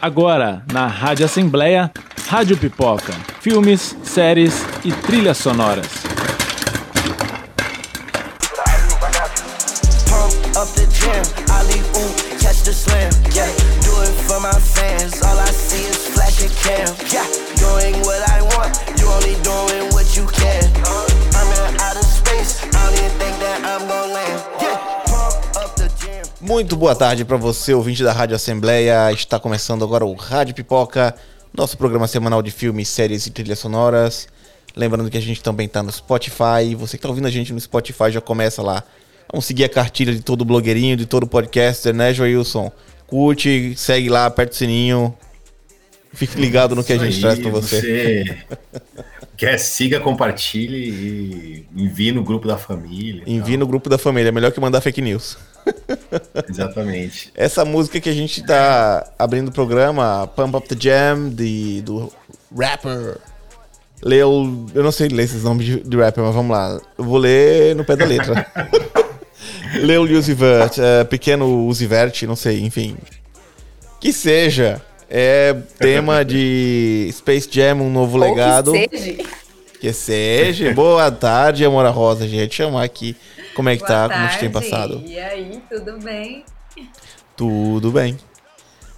Agora, na Rádio Assembleia, Rádio Pipoca. Filmes, séries e trilhas sonoras. Pump up the gym, I leave ooh, catch the slam. Yeah, do it for my fans. All I see is flashing cam. Yeah, doing what I Muito boa tarde para você, ouvinte da Rádio Assembleia. Está começando agora o Rádio Pipoca, nosso programa semanal de filmes, séries e trilhas sonoras. Lembrando que a gente também está no Spotify. Você que está ouvindo a gente no Spotify já começa lá. Vamos seguir a cartilha de todo blogueirinho, de todo podcaster, né, Joilson? Curte, segue lá, aperta o sininho. Fique ligado no que a Isso gente aí, traz para você. você quer, siga, compartilhe e envie no grupo da família. Envie no grupo da família, é melhor que mandar fake news. Exatamente. Essa música que a gente tá abrindo o programa, Pump Up the Jam, de, do rapper. Leo. Eu não sei ler esses nomes de, de rapper, mas vamos lá. Eu vou ler no pé da letra. Leo Uzi Vert, é, pequeno Uzi Vert, não sei, enfim. Que seja. É tema de Space Jam, um novo legado. Ou que seja. Que seja. Boa tarde, Amora Rosa, gente. Chamar aqui. Como é que Boa tá? Como que tem tarde. passado? E aí, tudo bem? Tudo bem.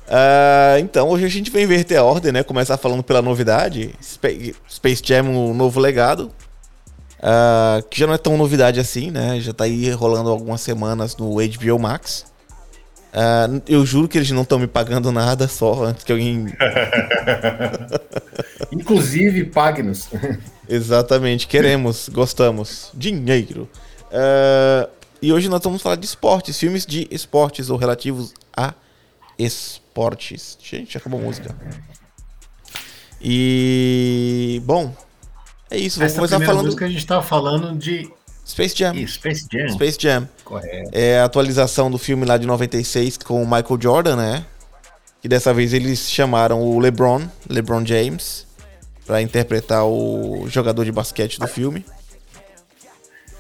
Ah, então, hoje a gente vai inverter a ordem, né? Começar falando pela novidade. Spa- Space Jam, um novo legado. Ah, que já não é tão novidade assim, né? Já tá aí rolando algumas semanas no HBO Max. Ah, eu juro que eles não estão me pagando nada, só antes que alguém. Inclusive, pague-nos. Exatamente, queremos, gostamos. Dinheiro. Ah, e hoje nós vamos falar de esportes, filmes de esportes ou relativos a esportes. Gente, acabou a música. E. Bom, é isso. Vamos Essa começar primeira falando música a gente tava falando de Space Jam. Ih, Space Jam. Space Jam. Correto. É a atualização do filme lá de 96 com o Michael Jordan, né? Que dessa vez eles chamaram o LeBron, LeBron James, pra interpretar o jogador de basquete do filme.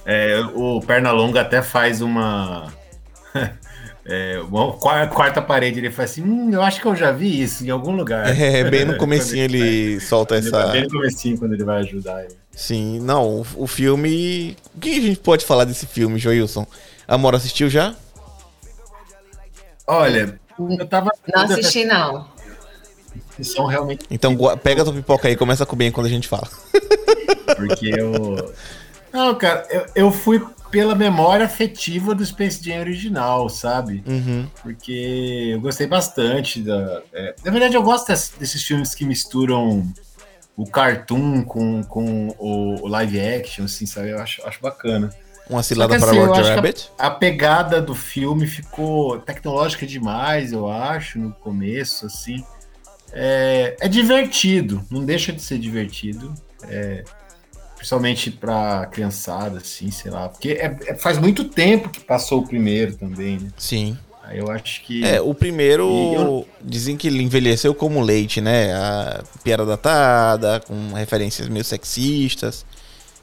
É, o Pernalonga até faz uma. é, uma qua- quarta parede. Ele faz assim: hum, eu acho que eu já vi isso em algum lugar. É, bem no comecinho Quando ele solta Ele tá essa. bem no comecinho quando ele vai ajudar ele. Sim, não, o, o filme. O que a gente pode falar desse filme, Joilson? Amor assistiu já? Olha, eu tava. Não assisti, não. São realmente Então pega a tua pipoca aí e começa a comer enquanto a gente fala. Porque eu. Não, cara, eu, eu fui pela memória afetiva do Space Jam original, sabe? Uhum. Porque eu gostei bastante da. é, na verdade, eu gosto des- desses filmes que misturam o cartoon com, com o, o live action, assim, sabe? Eu acho, acho bacana. Uma cilada que, para assim, Roger Rabbit. A, a pegada do filme ficou tecnológica demais, eu acho, no começo, assim. É, é divertido, não deixa de ser divertido. é, principalmente pra criançada, assim, sei lá. Porque é- é- faz muito tempo que passou o primeiro também, né? Sim. Aí eu acho que. É, o primeiro eu- dizem que ele envelheceu como leite, né? A piada datada, com referências meio sexistas.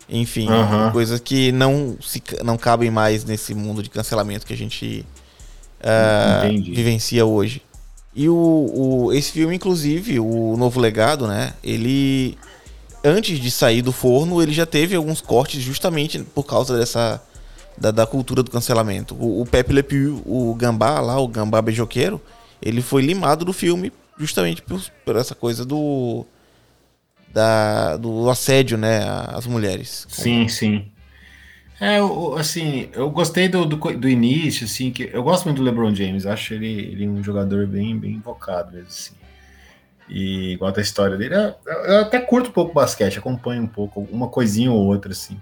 Enfim, Aham. coisas que não, se, não cabem mais nesse mundo de cancelamento que a gente Entendi. vivencia hoje. E o, o- esse filme, inclusive, o Novo Legado, né? Ele, antes de sair do forno, ele já teve alguns cortes justamente por causa dessa da, da cultura do cancelamento. O, o Pepe Le Pew, o Gambá lá, o Gambá beijoqueiro, ele foi limado do filme justamente por, por essa coisa do da, do assédio, né, às mulheres. Sim, sim. É, o- assim, eu gostei do, do, do início, assim, que eu gosto muito do LeBron James, acho ele, ele um jogador bem, bem invocado mesmo, assim. E igual a história dele, eu, eu até curto um pouco basquete, acompanho um pouco, uma coisinha ou outra, assim.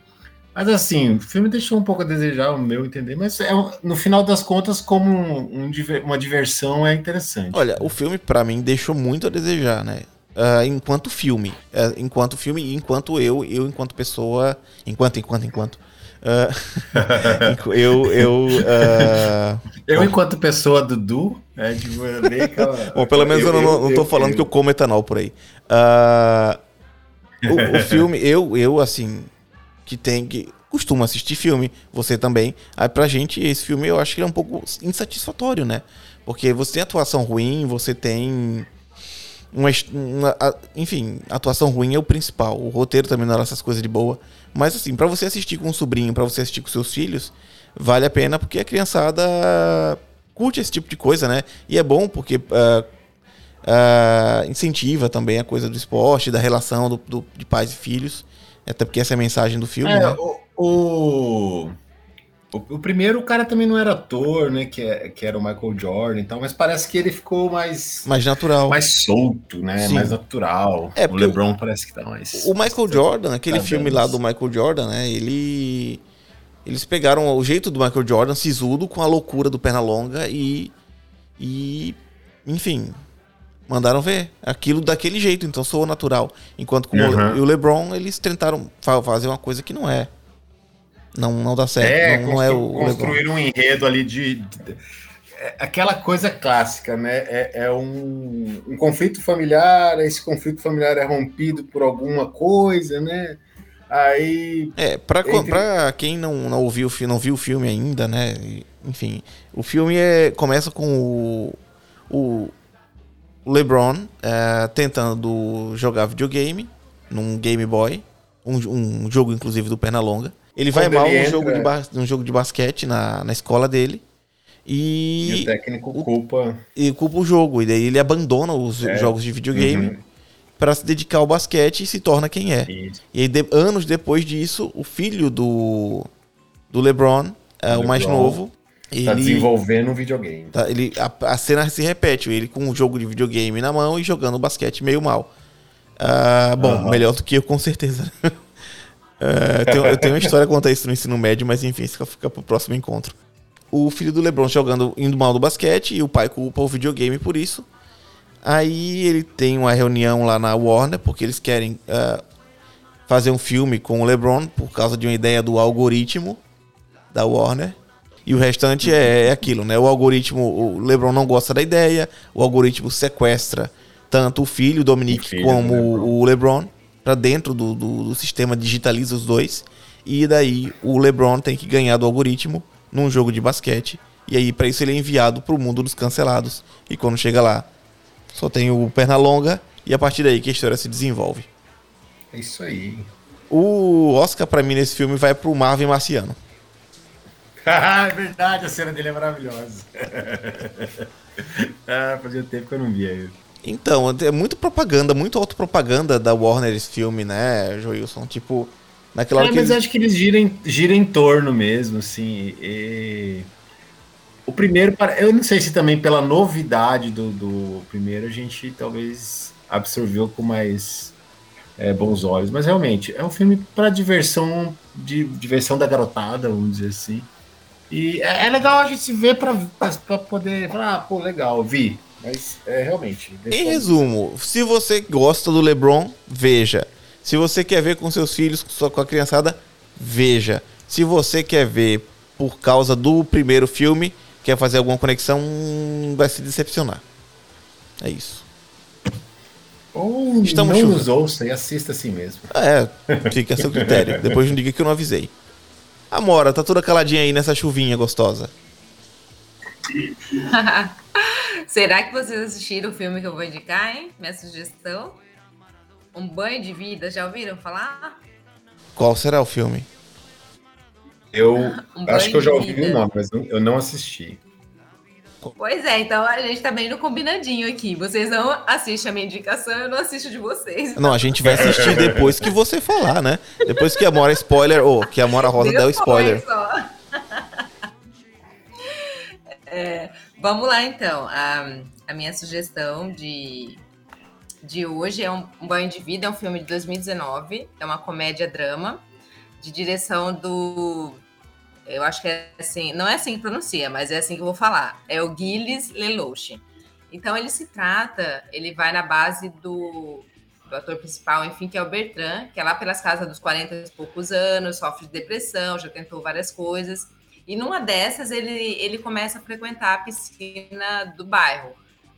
Mas assim, o filme deixou um pouco a desejar, o meu entender, mas é, no final das contas, como um- um uma diversão, é interessante. Olha, o filme pra mim deixou muito a desejar, né? Ah, enquanto filme, Ah, enquanto filme enquanto eu, eu enquanto pessoa, enquanto, enquanto, enquanto. Enqu- eu, eu, ah, eu, enquanto pessoa Dudu, é bem aquela... Bom, pelo menos eu, não, não tô falando que eu como etanol por aí. Ah, o, o filme, eu, eu, assim, que tem que. Costumo assistir filme, você também. Aí pra gente, esse filme eu acho que é um pouco insatisfatório, né? Porque você tem atuação ruim, você tem uma, uma, enfim, atuação ruim é o principal. O roteiro também não era essas coisas de boa. Mas assim, para você assistir com um sobrinho, para você assistir com seus filhos, vale a pena porque a criançada curte esse tipo de coisa, né? E é bom porque uh, uh, incentiva também a coisa do esporte, da relação do, do, de pais e filhos. Até porque essa é a mensagem do filme, é, né? o, o... O, o, primeiro, o cara também não era ator, né? Que, é, que era o Michael Jordan e tal, mas parece que ele ficou mais. Mais natural. Mais solto, né? Sim. Mais natural. É, o LeBron o, parece que tá mais. O Michael Jordan, aquele tá filme lá do Michael Jordan, né? Ele. Eles pegaram o jeito do Michael Jordan, sisudo, com a loucura do Pernalonga e. E. Enfim. Mandaram ver aquilo daquele jeito, então soou natural. Enquanto com uhum. o, o LeBron, eles tentaram fazer uma coisa que não é. Não, não dá certo. É, não, não é o, construir um enredo ali de, de, é aquela coisa clássica, né? É, é um, um, conflito familiar, esse conflito familiar é rompido por alguma coisa, né? Aí. É, pra, entre... pra quem não, não ouviu, não viu o filme ainda, né? Enfim, o filme é, começa com o, o LeBron é, tentando jogar videogame num Game Boy, um, um jogo inclusive do Pernalonga. Ele vai mal no jogo, de jogo de basquete na, na escola dele. E, e o técnico o, culpa. E culpa o jogo. E daí ele abandona os é. jogos de videogame uhum. para se dedicar ao basquete e se torna quem é. Isso. E aí, de, anos depois disso, o filho do, do LeBron, é, o, mais novo. Tá ele, desenvolvendo um videogame. Tá, ele, a, a, cena se repete, ele com um jogo de videogame na mão e jogando basquete meio mal. Uh, bom, uhum. melhor do que eu, com certeza. É, eu, tenho, eu tenho uma história a contar isso no ensino médio, mas enfim, isso fica pro próximo encontro. O filho do LeBron jogando, indo mal no basquete, e o pai culpa o videogame por isso. Aí ele tem uma reunião lá na Warner, porque eles querem uh, fazer um filme com o LeBron, por causa de uma ideia do algoritmo da Warner. E o restante é, é aquilo, né? O algoritmo, o LeBron não gosta da ideia, o algoritmo sequestra tanto o filho, Dominique, o filho como o LeBron para dentro do, do, do, sistema, digitaliza os dois. E daí o LeBron tem que ganhar do algoritmo num jogo de basquete. E aí, para isso, ele é enviado para o mundo dos cancelados. E quando chega lá, só tem o perna longa. E a partir daí que a história se desenvolve. É isso aí. O Oscar, para mim, nesse filme vai pro Marvin Marciano. é verdade, a cena dele é maravilhosa. ah, fazia tempo que eu não via ele. Então, é muito propaganda, muito autopropaganda da Warner esse filme, né, Joilson? Tipo, naquela é, mas eles... acho que eles giram, giram em torno mesmo, assim. E... O primeiro, eu não sei se também pela novidade do, do primeiro a gente talvez absorveu com mais é, bons olhos, mas realmente é um filme para diversão, de diversão da garotada, vamos dizer assim. E é, é legal a gente ver para poder falar, ah, pô, legal, vi, mas é realmente. Em resumo, se você gosta do LeBron, veja. Se você quer ver com seus filhos, com a criançada, veja. Se você quer ver por causa do primeiro filme, quer fazer alguma conexão, vai se decepcionar. É isso. Ou Estamos não nos ouça e assista assim mesmo. É, fica a seu critério. Depois não diga que eu não avisei. Amora, tá toda caladinha aí nessa chuvinha gostosa. Será que vocês assistiram o filme que eu vou indicar, hein? Minha sugestão. Um banho de vida, já ouviram falar? Qual será o filme? Eu um acho que eu já ouvi o nome, mas eu não assisti. Pois é, então a gente tá bem no combinadinho aqui. Vocês não assistem a minha indicação, eu não assisto de vocês. Não, a gente vai assistir depois que você falar, né? Depois que a Mora spoiler, ou que a Mora Rosa der o spoiler. Só. É, Vamos lá, então. A, a minha sugestão de, de hoje é um, um Banho de Vida, é um filme de 2019, é uma comédia-drama, de direção do. Eu acho que é assim, não é assim que pronuncia, mas é assim que eu vou falar. É o Gilles Lelouch. Então ele se trata, ele vai na base do, do ator principal, enfim, que é o Bertrand, que é lá pelas casas dos 40 e poucos anos, sofre de depressão, já tentou várias coisas. E numa dessas ele, ele começa a frequentar a piscina do bairro,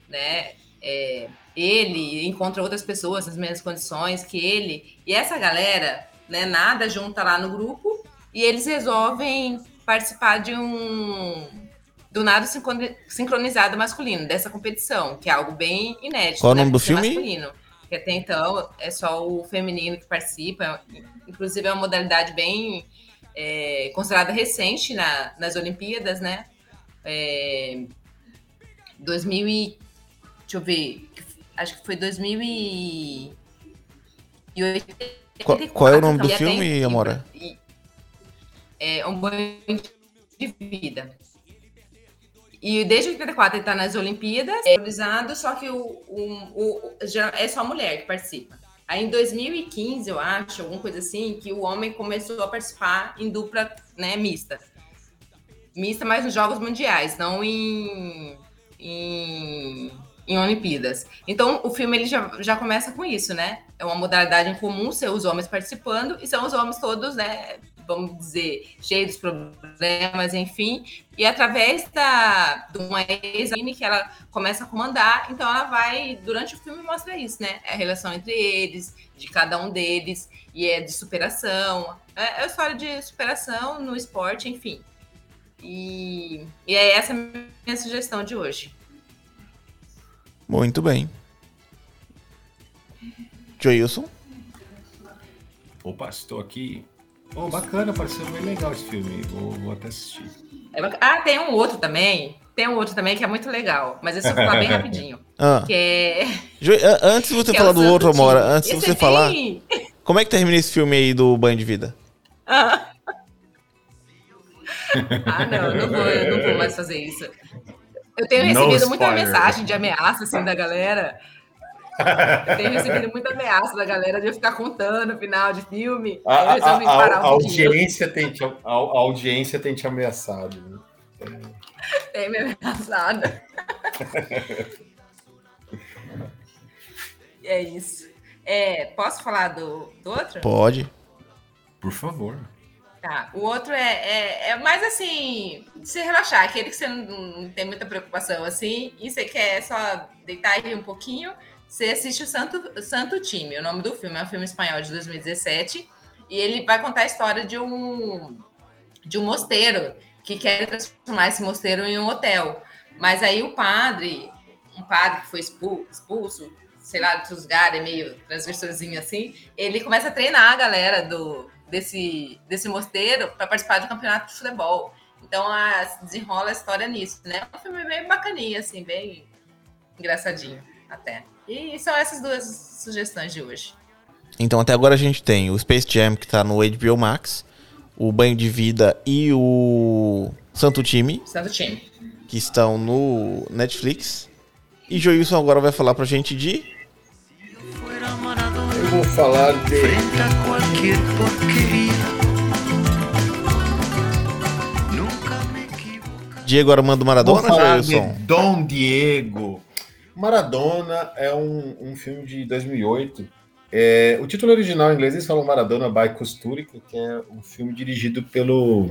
né? É, ele encontra outras pessoas nas mesmas condições que ele, e essa galera, né, nada junta lá no grupo, e eles resolvem participar de um do nado sincronizado masculino, dessa competição, que é algo bem inédito. Qual né, o nome do por ser filme? Masculino, que até então é só o feminino que participa, inclusive é uma modalidade bem é, considerada recente na, nas Olimpíadas, né? É, 2000 e, deixa eu ver, acho que foi 2000 e... e 84, Qual, qual é o nome do filme, Amora? e- É um banho de vida. E desde 84 ele tá nas Olimpíadas, é só que o, o, o- é só mulher que participa. Aí em 2015, eu acho, alguma coisa assim, que o homem começou a participar em dupla né, mista. Mista, mas nos Jogos Mundiais, não em, em, em Olimpíadas. Então o filme ele já, já começa com isso, né? É uma modalidade em comum ser os homens participando, e são os homens todos, né? Vamos dizer, cheios de problemas, enfim. E através da, de uma ex que ela começa a comandar, então ela vai, durante o filme, mostra isso, né? A relação entre eles, de cada um deles, e é de superação. É, é a história de superação no esporte, enfim. E, e é essa a minha sugestão de hoje. Muito bem. Joilson? Opa, estou aqui. Oh, bacana, pareceu bem legal esse filme. Vou, vou até assistir. É bac- ah, tem um outro também. Tem um outro também que é muito legal, mas esse eu vou falar bem rapidinho. Ah, Que é. A- antes de você que é falar do Santo outro. Amora, antes de você é falar, bem- como é que termina esse filme aí do Banho de Vida? Ah. Ah, não, não vou, eu não vou mais fazer isso. Eu tenho No recebido muita spoiler. mensagem de ameaça assim da galera. Eu tenho recebido muita ameaça da galera de eu ficar contando o final de filme. A, Aí a- a- a um audiência tem te, a, a audiência tem te ameaçado. né? Tem me ameaçado. é isso. É, posso falar do, do outro? Pode. Por favor. Tá. O outro é, é, é mais assim, se relaxar, aquele que você não, não tem muita preocupação assim, e você quer só deitar e rir um pouquinho, você assiste o Santo, Santo Time. O nome do filme é um filme espanhol de 2017, e ele vai contar a história de um, de um mosteiro que quer transformar esse mosteiro em um hotel. Mas aí o padre, um padre que foi expul- expulso, sei lá, dos lugares, meio transgressorzinho assim, ele começa a treinar a galera do, desse, desse mosteiro para participar do campeonato de futebol. Então a, se desenrola a história nisso, né? É um filme bem bacaninho, assim, bem engraçadinho até. E são essas duas sugestões de hoje. Então até agora a gente tem o Space Jam que tá no HBO Max, o Banho de Vida e o Santo Time, Santo Time. que estão no Netflix. E Joilson agora vai falar pra gente de. Eu vou falar de. Diego Armando Maradona, Joilson? Dom Diego. Maradona é um, um filme de 2008. É, o título original em inglês eles falam Maradona by Kusturica, que é um filme dirigido pelo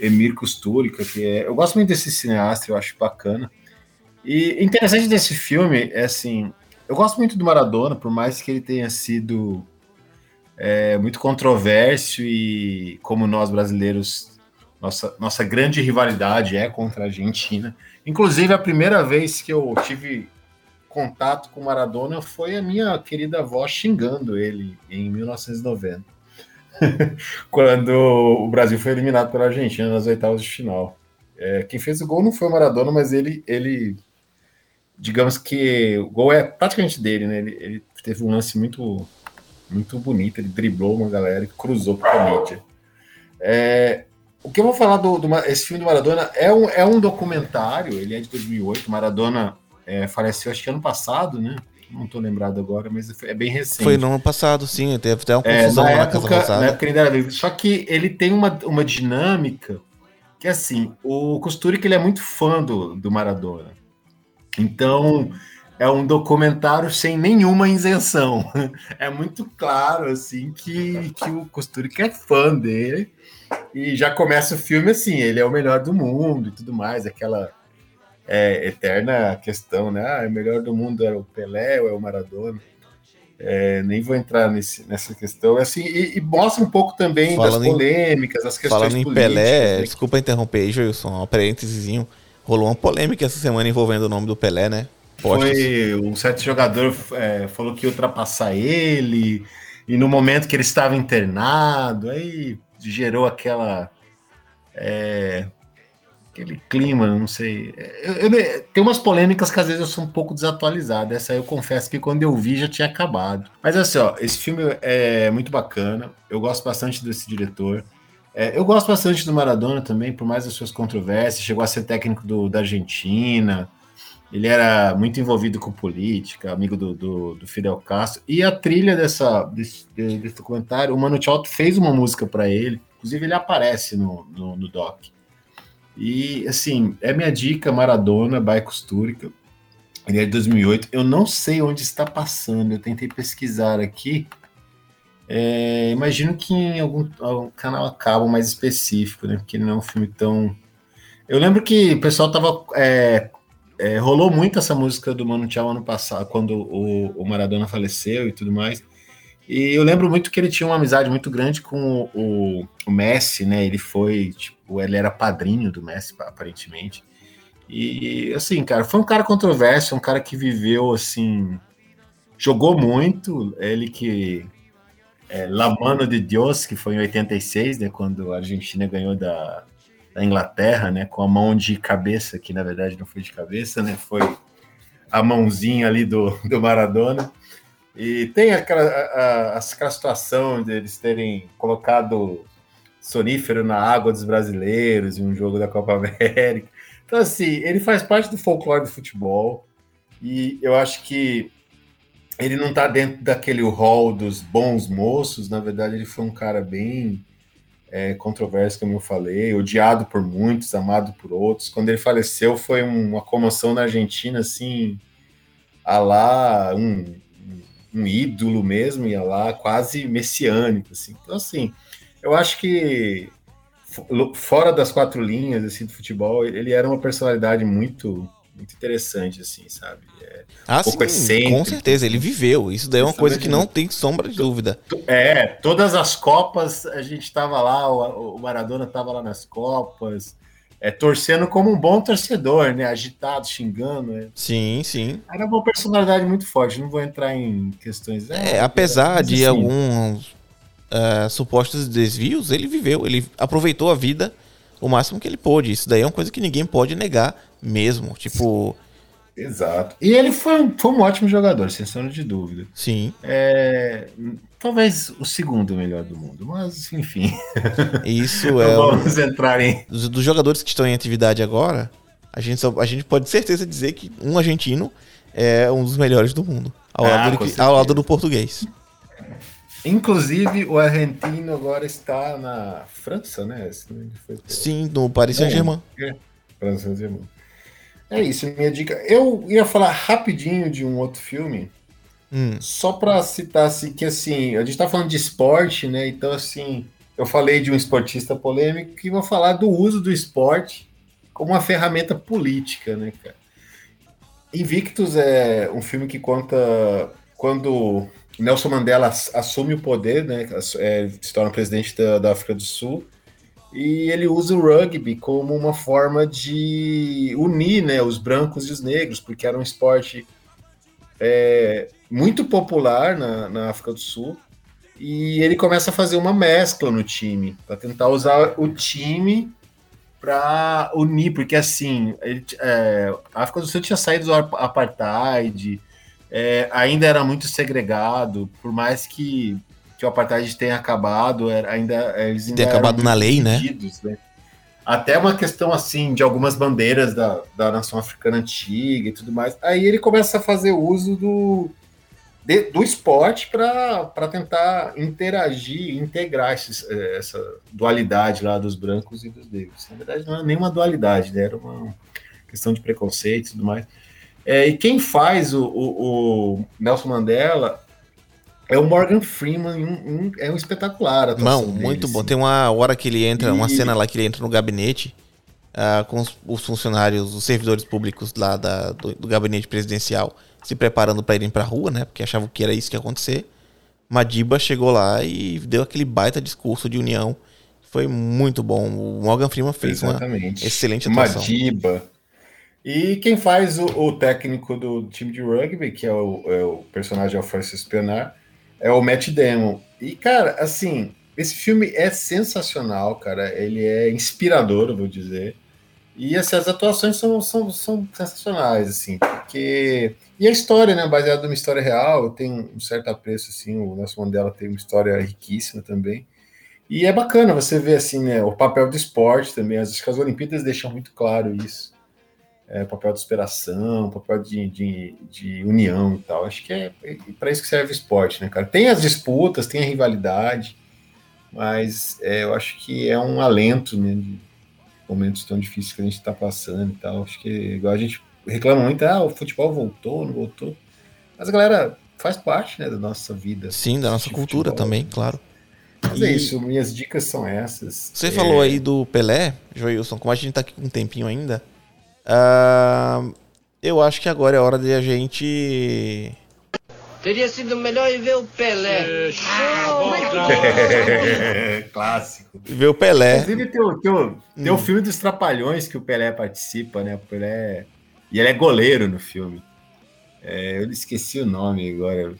Emir Kusturica, que é... Eu gosto muito desse cineasta, eu acho bacana. E interessante desse filme é assim, eu gosto muito do Maradona, por mais que ele tenha sido é, muito controverso e como nós brasileiros, nossa, nossa grande rivalidade é contra a Argentina. Inclusive, a primeira vez que eu tive contato com Maradona foi a minha querida avó xingando ele em 1990. Quando o Brasil foi eliminado pela Argentina nas oitavas de final. É, quem fez o gol não foi o Maradona, mas ele, ele digamos que o gol é praticamente dele, né? Ele, ele teve um lance muito, muito bonito, ele driblou uma galera e cruzou para a mídia. É, o que eu vou falar do, do esse filme do Maradona é um, é um documentário, ele é de 2008, Maradona é, faleceu acho que ano passado, né? Não tô lembrado agora, mas é bem recente. Foi no ano passado, sim. Teve até uma É, confusão na, lá na Casa época, na era vivo. Só que ele tem uma, uma dinâmica que, assim, o Costurica ele é muito fã do, do Maradona. Então, é um documentário sem nenhuma isenção. É muito claro, assim, que, que o Costurica é fã dele. E já começa o filme assim, ele é o melhor do mundo e tudo mais, aquela é, eterna questão, né? Ah, o melhor do mundo era o Pelé ou é o Maradona? É, nem vou entrar nesse, nessa questão. Assim, e, e mostra um pouco também Falando das em- polêmicas, as questões Falando em políticas. Pelé, né? desculpa interromper aí, Joilson, um parênteses. Rolou uma polêmica essa semana envolvendo o nome do Pelé, né? Postos. Foi um certo jogador é, falou que ia ultrapassar ele, e no momento que ele estava internado, aí gerou aquela. é, aquele clima, não sei. Eu- eu- tem umas polêmicas que às vezes eu sou um pouco desatualizado. Essa eu confesso que quando eu vi já tinha acabado. Mas assim, ó, esse filme é muito bacana. Eu gosto bastante desse diretor. É, eu gosto bastante do Maradona também, por mais as suas controvérsias. Chegou a ser técnico do- da Argentina. Ele era muito envolvido com política, amigo do, do, do Fidel Castro. E a trilha dessa, desse, desse documentário, o Mano Chao fez uma música para ele. Inclusive, ele aparece no, no, no doc. E, assim, é minha dica, Maradona, by Costurica. Ele é de 2008. Eu não sei onde está passando. Eu tentei pesquisar aqui. É, imagino que em algum, algum canal a cabo mais específico, né? Porque ele não é um filme tão... Eu lembro que o pessoal tava... é, é, rolou muito essa música do Mano Chao ano passado, quando o, o Maradona faleceu e tudo mais. E eu lembro muito que ele tinha uma amizade muito grande com o, o, o Messi, né? Ele foi, tipo, ele era padrinho do Messi, aparentemente. E, assim, cara, foi um cara controverso, um cara que viveu, assim, jogou muito. Ele que. É, La Mano de Dios, que foi em 86, né? Quando a Argentina ganhou da, da Inglaterra, né? Com a mão de cabeça, que na verdade não foi de cabeça, né? Foi a mãozinha ali do, do Maradona. E tem aquela, a, a, aquela situação de eles terem colocado sonífero na água dos brasileiros em um jogo da Copa América. Então, assim, ele faz parte do folclore do futebol e eu acho que ele não está dentro daquele hall dos bons moços. Na verdade, ele foi um cara bem é, controverso, como eu falei, odiado por muitos, amado por outros. Quando ele faleceu, foi uma comoção na Argentina, assim, a lá um, um ídolo mesmo, ia lá quase messiânico, assim. Então, assim, eu acho que fora das quatro linhas assim do futebol, ele era uma personalidade muito muito interessante, assim, sabe? É, ah, um pouco sim, com certeza, ele viveu. Isso daí é uma coisa que não tem sombra de dúvida. É, todas as Copas a gente estava lá, o, o Maradona estava lá nas Copas, é, torcendo como um bom torcedor, né? Agitado, xingando. Né? Sim, sim. Era uma personalidade muito forte. Não vou entrar em questões. É, apesar de assim, alguns uh, supostos desvios, ele viveu, ele aproveitou a vida o máximo que ele pôde. Isso daí é uma coisa que ninguém pode negar mesmo. Tipo. Exato. E ele foi um, foi um ótimo jogador, sem sombra de dúvida. Sim. É, talvez o segundo melhor do mundo, mas enfim. Isso é. Vamos entrar em. Dos, dos, jogadores que estão em atividade agora, a gente, só, a gente pode certeza dizer que um argentino é um dos melhores do mundo. Ao, ah, lado, do, ao lado do português. Inclusive, o argentino agora está na França, né? Sim, no Paris Saint-Germain. É, França Saint-Germain. É isso, minha dica. Eu ia falar rapidinho de um outro filme, hum. só para citar assim, que assim, a gente tá falando de esporte, né? Então, assim, eu falei de um esportista polêmico e vou falar do uso do esporte como uma ferramenta política, né, cara? Invictus é um filme que conta quando Nelson Mandela assume o poder, né, é, se torna presidente da, da, África do Sul, e ele usa o rugby como uma forma de unir né, os brancos e os negros, porque era um esporte é, muito popular na, na, África do Sul, e ele começa a fazer uma mescla no time, para tentar usar o time para unir, porque assim, ele, é, a África do Sul tinha saído do apartheid, é, ainda era muito segregado, por mais que, que o apartheid tenha acabado, era, ainda eles ainda Tem acabado na lei, né? né? Até uma questão assim de algumas bandeiras da, da nação africana antiga e tudo mais. Aí ele começa a fazer uso do, de, do esporte para tentar interagir, integrar esses, essa dualidade lá dos brancos e dos negros. Na verdade, não é nenhuma dualidade, né? era uma questão de preconceito e tudo mais. É, e quem faz o, o, o, Nelson Mandela é o Morgan Freeman, um, um, é um espetacular. Não, muito dele, bom. Assim. Tem uma hora que ele entra, e... uma cena lá que ele entra no gabinete uh, com os, os, funcionários, os servidores públicos lá da, do, do gabinete presidencial se preparando para irem para a rua, né? Porque achavam que era isso que ia acontecer. Madiba chegou lá e deu aquele baita discurso de união. Foi muito bom. O Morgan Freeman fez Exatamente. uma excelente atuação. Madiba. E quem faz o, o técnico do time de rugby, que é o, é o personagem é Pienaar, é o Matt Damon. E, cara, assim, esse filme é sensacional, cara. Ele é inspirador, eu vou dizer. E assim, as atuações são, são, são sensacionais, assim, porque. E a história, né? Baseada numa história real, tem um certo apreço, assim. O Nelson Mandela tem uma história riquíssima também. E é bacana você ver, assim, né? O papel do esporte também. Acho que as Olimpíadas deixam muito claro isso. É, papel de superação, papel de, de, de união e tal. Acho que é, é para isso que serve o esporte, né, cara? Tem as disputas, tem a rivalidade, mas é, eu acho que é um alento, né? De momentos tão difíceis que a gente está passando e tal. Acho que igual a gente reclama muito, ah, o futebol voltou, não voltou. Mas a galera faz parte, né, da nossa vida. Sim, da nossa cultura futebol. também, claro. Mas é e... é isso, minhas dicas são essas. Você é... falou aí do Pelé, Joilson, como a gente tá aqui com um tempinho ainda, Uh, eu acho que agora é hora de a gente. Teria sido melhor ir ver o Pelé. Ah, Clássico. Ver o Pelé. Inclusive tem o, tem, o, tem hum. o filme dos Trapalhões que o Pelé participa, né? O Pelé. E ele é goleiro no filme. É, eu esqueci o nome agora.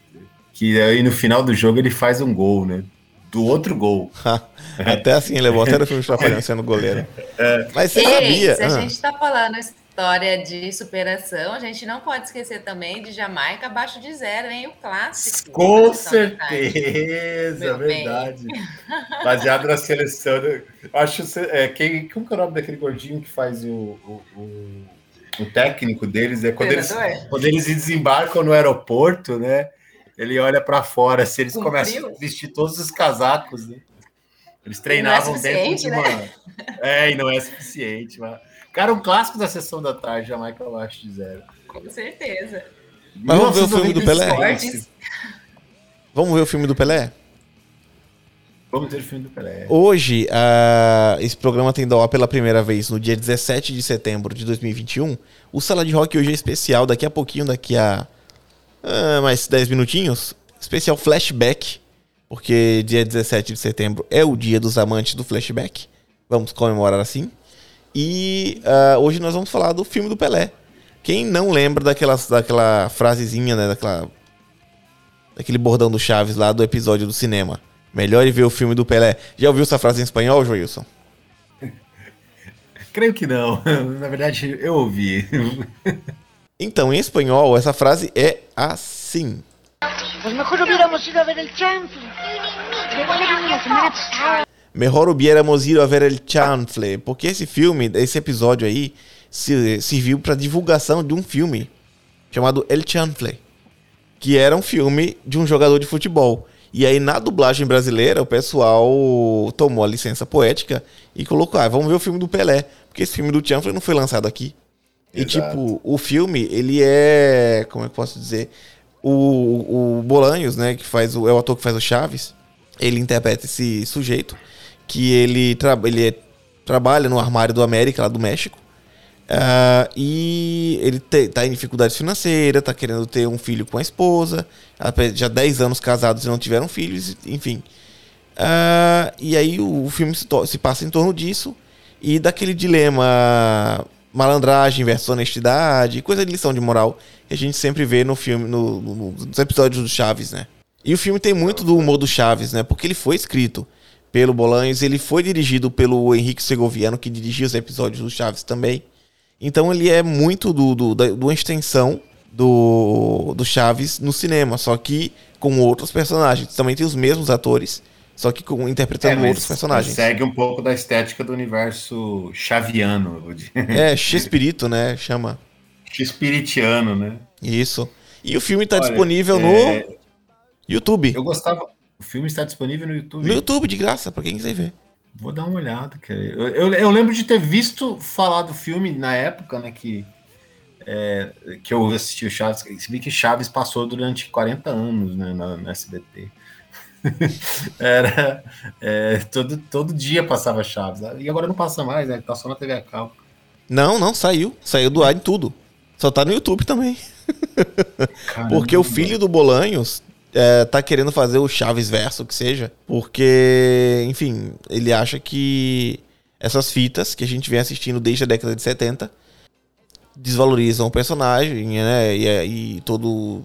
Que aí no final do jogo ele faz um gol, né? Do outro gol. Até assim, ele levou até no filme dos Trapalhões sendo goleiro. É. Mas você Ei, sabia. Se a ah. gente tá falando história de superação, a gente não pode esquecer também de Jamaica abaixo de zero, hein? O clássico. Com certeza, verdade. Baseado na seleção. Acho é, quem, como é o nome daquele gordinho que faz o, o, o, o técnico deles? É quando eles, quando eles desembarcam no aeroporto, né? Ele olha para fora, se eles começam a vestir todos os casacos, né? Eles treinavam é dentro de uma. Né? É, e não é suficiente, mas. Cara, um clássico da sessão da tarde, Jamaica abaixo de zero. Com certeza. Mas vamos ver o filme do Pelé? Vamos ver o filme do Pelé? Vamos ver o filme do Pelé. Hoje, uh, esse programa tem ao pela primeira vez no dia 17 de setembro de 2021. O Sala de Rock hoje é especial, daqui a pouquinho, daqui a uh, mais 10 minutinhos. Especial flashback, porque dia 17 de setembro é o dia dos amantes do flashback. Vamos comemorar assim. E uh, hoje nós vamos falar do filme do Pelé. Quem não lembra daquela, daquela frasezinha, né? Daquela, daquele bordão do Chaves lá do episódio do cinema. Melhor ir ver o filme do Pelé. Já ouviu essa frase em espanhol, Joilson? Creio que não. Na verdade, eu ouvi. então, em espanhol, essa frase é assim. Mejor hubiéramos ido a ver el chanfle. Mejor hubiéramos ido a ver el chanfle. Porque esse filme, esse episódio aí, serviu para divulgação de um filme chamado El Chanfle. Que era um filme de um jogador de futebol. E aí, na dublagem brasileira, o pessoal tomou a licença poética e colocou: ah, vamos ver o filme do Pelé. Porque esse filme do Chanfle não foi lançado aqui. E, tipo, o filme, ele é. Como é que eu posso dizer? O, o Bolanhos, né, que faz o, é o ator que faz o Chaves, ele interpreta esse sujeito que ele, tra ele é, trabalha no armário do América, lá do México. Uh, e ele te, tá em dificuldades financeiras, tá querendo ter um filho com a esposa. Já 10 anos casados e não tiveram filhos, enfim. Uh, e aí o, o filme se, se, passa em torno disso e daquele dilema malandragem versus honestidade, coisa de lição de moral que a gente sempre vê no filme, no, no, nos episódios do Chaves, né? E o filme tem muito do humor do Chaves, né? Porque ele foi escrito pelo Bolanhos. Ele foi dirigido pelo Henrique Segoviano, que dirigiu os episódios do Chaves também. Então ele é muito do, do, da, uma extensão do, do Chaves no cinema, só que com outros personagens. Também tem os mesmos atores, só que com, interpretando é, outros personagens. Segue um pouco da estética do universo chaviano. É, X-Espírito, né? Chama. X-Espiritiano, né? Isso. E o filme está disponível é... no YouTube. Eu gostava, o filme está disponível no YouTube. No YouTube, de graça, para quem quiser ver. Vou dar uma olhada, cara. Eu, eu, eu, lembro de ter visto falar do filme na época, né? Que, é, que eu assisti o Chaves. Se bem que Chaves passou durante 40 anos né, na, na SBT. Era. É, todo, todo dia passava Chaves. E agora não passa mais, né? Tá só na TV a cabo. Não, não, saiu. Saiu do ar em tudo. Só tá no YouTube também. Caramba. Porque o filho do Bolanhos é, tá querendo fazer o Chaves verso, que seja, porque, enfim, ele acha que essas fitas que a gente vem assistindo desde a década de 70 desvalorizam o personagem, né? E, e todo,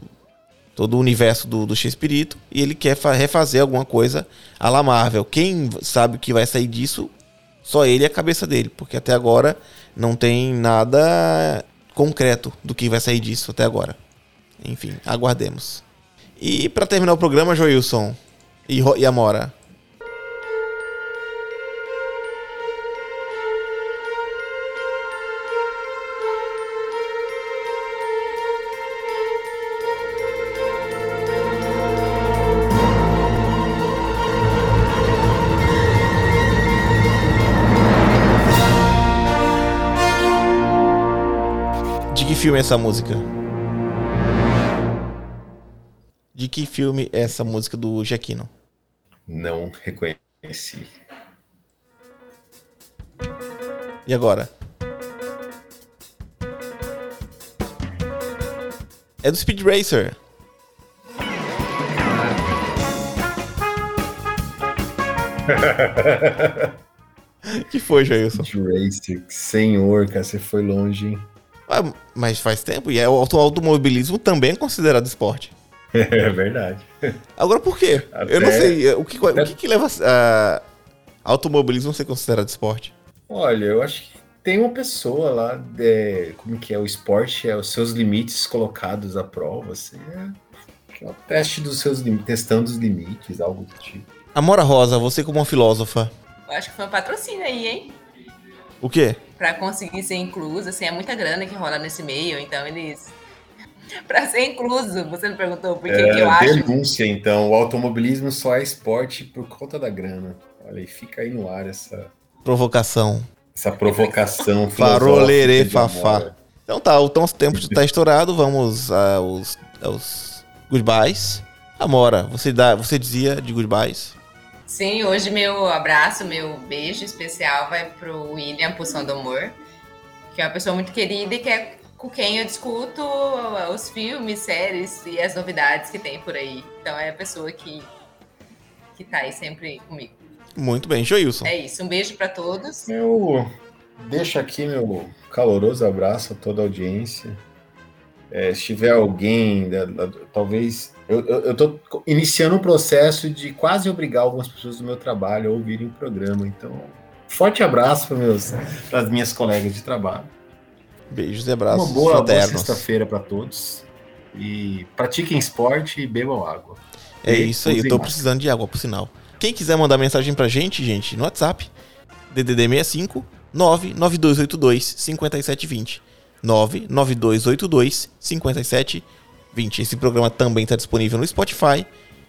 todo o universo do, do X-Espírito. E ele quer fa- refazer alguma coisa à la Marvel. Quem sabe o que vai sair disso? Só ele e a cabeça dele. Porque até agora não tem nada concreto do que vai sair disso até agora. Enfim, aguardemos. E pra terminar o programa, Joilson e, e Amora. Filme é essa música? De que filme é essa música do Jaquino? Não reconheci. E agora? É do Speed Racer. que foi, Jailson? Racer, senhor, cara, você foi longe, hein? Ah, mas faz tempo. E é, o auto- automobilismo também é considerado esporte. É verdade. Agora por quê? Até- Eu não sei. é, O que, o que, que leva a automobilismo a ser considerado esporte? Olha, eu acho que tem uma pessoa lá, é, como que é? O esporte é os seus limites colocados à prova. Assim, é, é o teste dos seus limites, testando os limites, algo do tipo. Amora Rosa, você como uma filósofa. Eu acho que foi um patrocínio aí, hein? O quê? Pra conseguir ser incluso, assim, é muita grana que rola nesse meio, então eles. pra ser incluso, você não perguntou por que, É, que eu acho. denúncia, então. O automobilismo só é esporte por conta da grana. Olha aí, fica aí no ar essa, Provocação. essa provocação Farolerê, fafá. Então tá, o então, o tempo tá estourado. Vamos aos, aos goodbyes. Amora, você, dá, você dizia de goodbyes. Sim, hoje meu abraço, meu beijo especial vai pro William Poção do Amor, que é uma pessoa muito querida e que é com quem eu discuto os filmes, séries e as novidades que tem por aí. Então é a pessoa que, que tá aí sempre comigo. Muito bem, Joilson. É isso, um beijo pra todos. Eu deixo aqui meu caloroso abraço a toda a audiência. É, se tiver alguém, talvez. Eu, eu, eu tô iniciando um processo de quase obrigar algumas pessoas do meu trabalho a ouvirem o programa. Então, forte abraço para as minhas colegas de trabalho. Beijos e abraços Uma boa, boa sexta-feira para todos. E pratiquem esporte e bebam água. É E isso aí, eu tô máscara. precisando de água, por sinal. Quem quiser mandar mensagem pra gente, gente, no WhatsApp, DDD 65 99282 5720. 99282 5720. Esse programa também tá disponível no Spotify.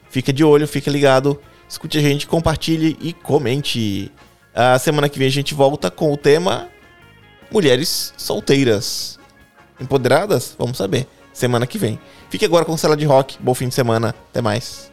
Fica de olho, fica ligado, escute a gente, compartilhe e comente. A semana que vem a gente volta com o tema Mulheres solteiras. Empoderadas? Vamos saber. Semana que vem. Fique agora com Sala de Rock. Bom fim de semana. Até mais.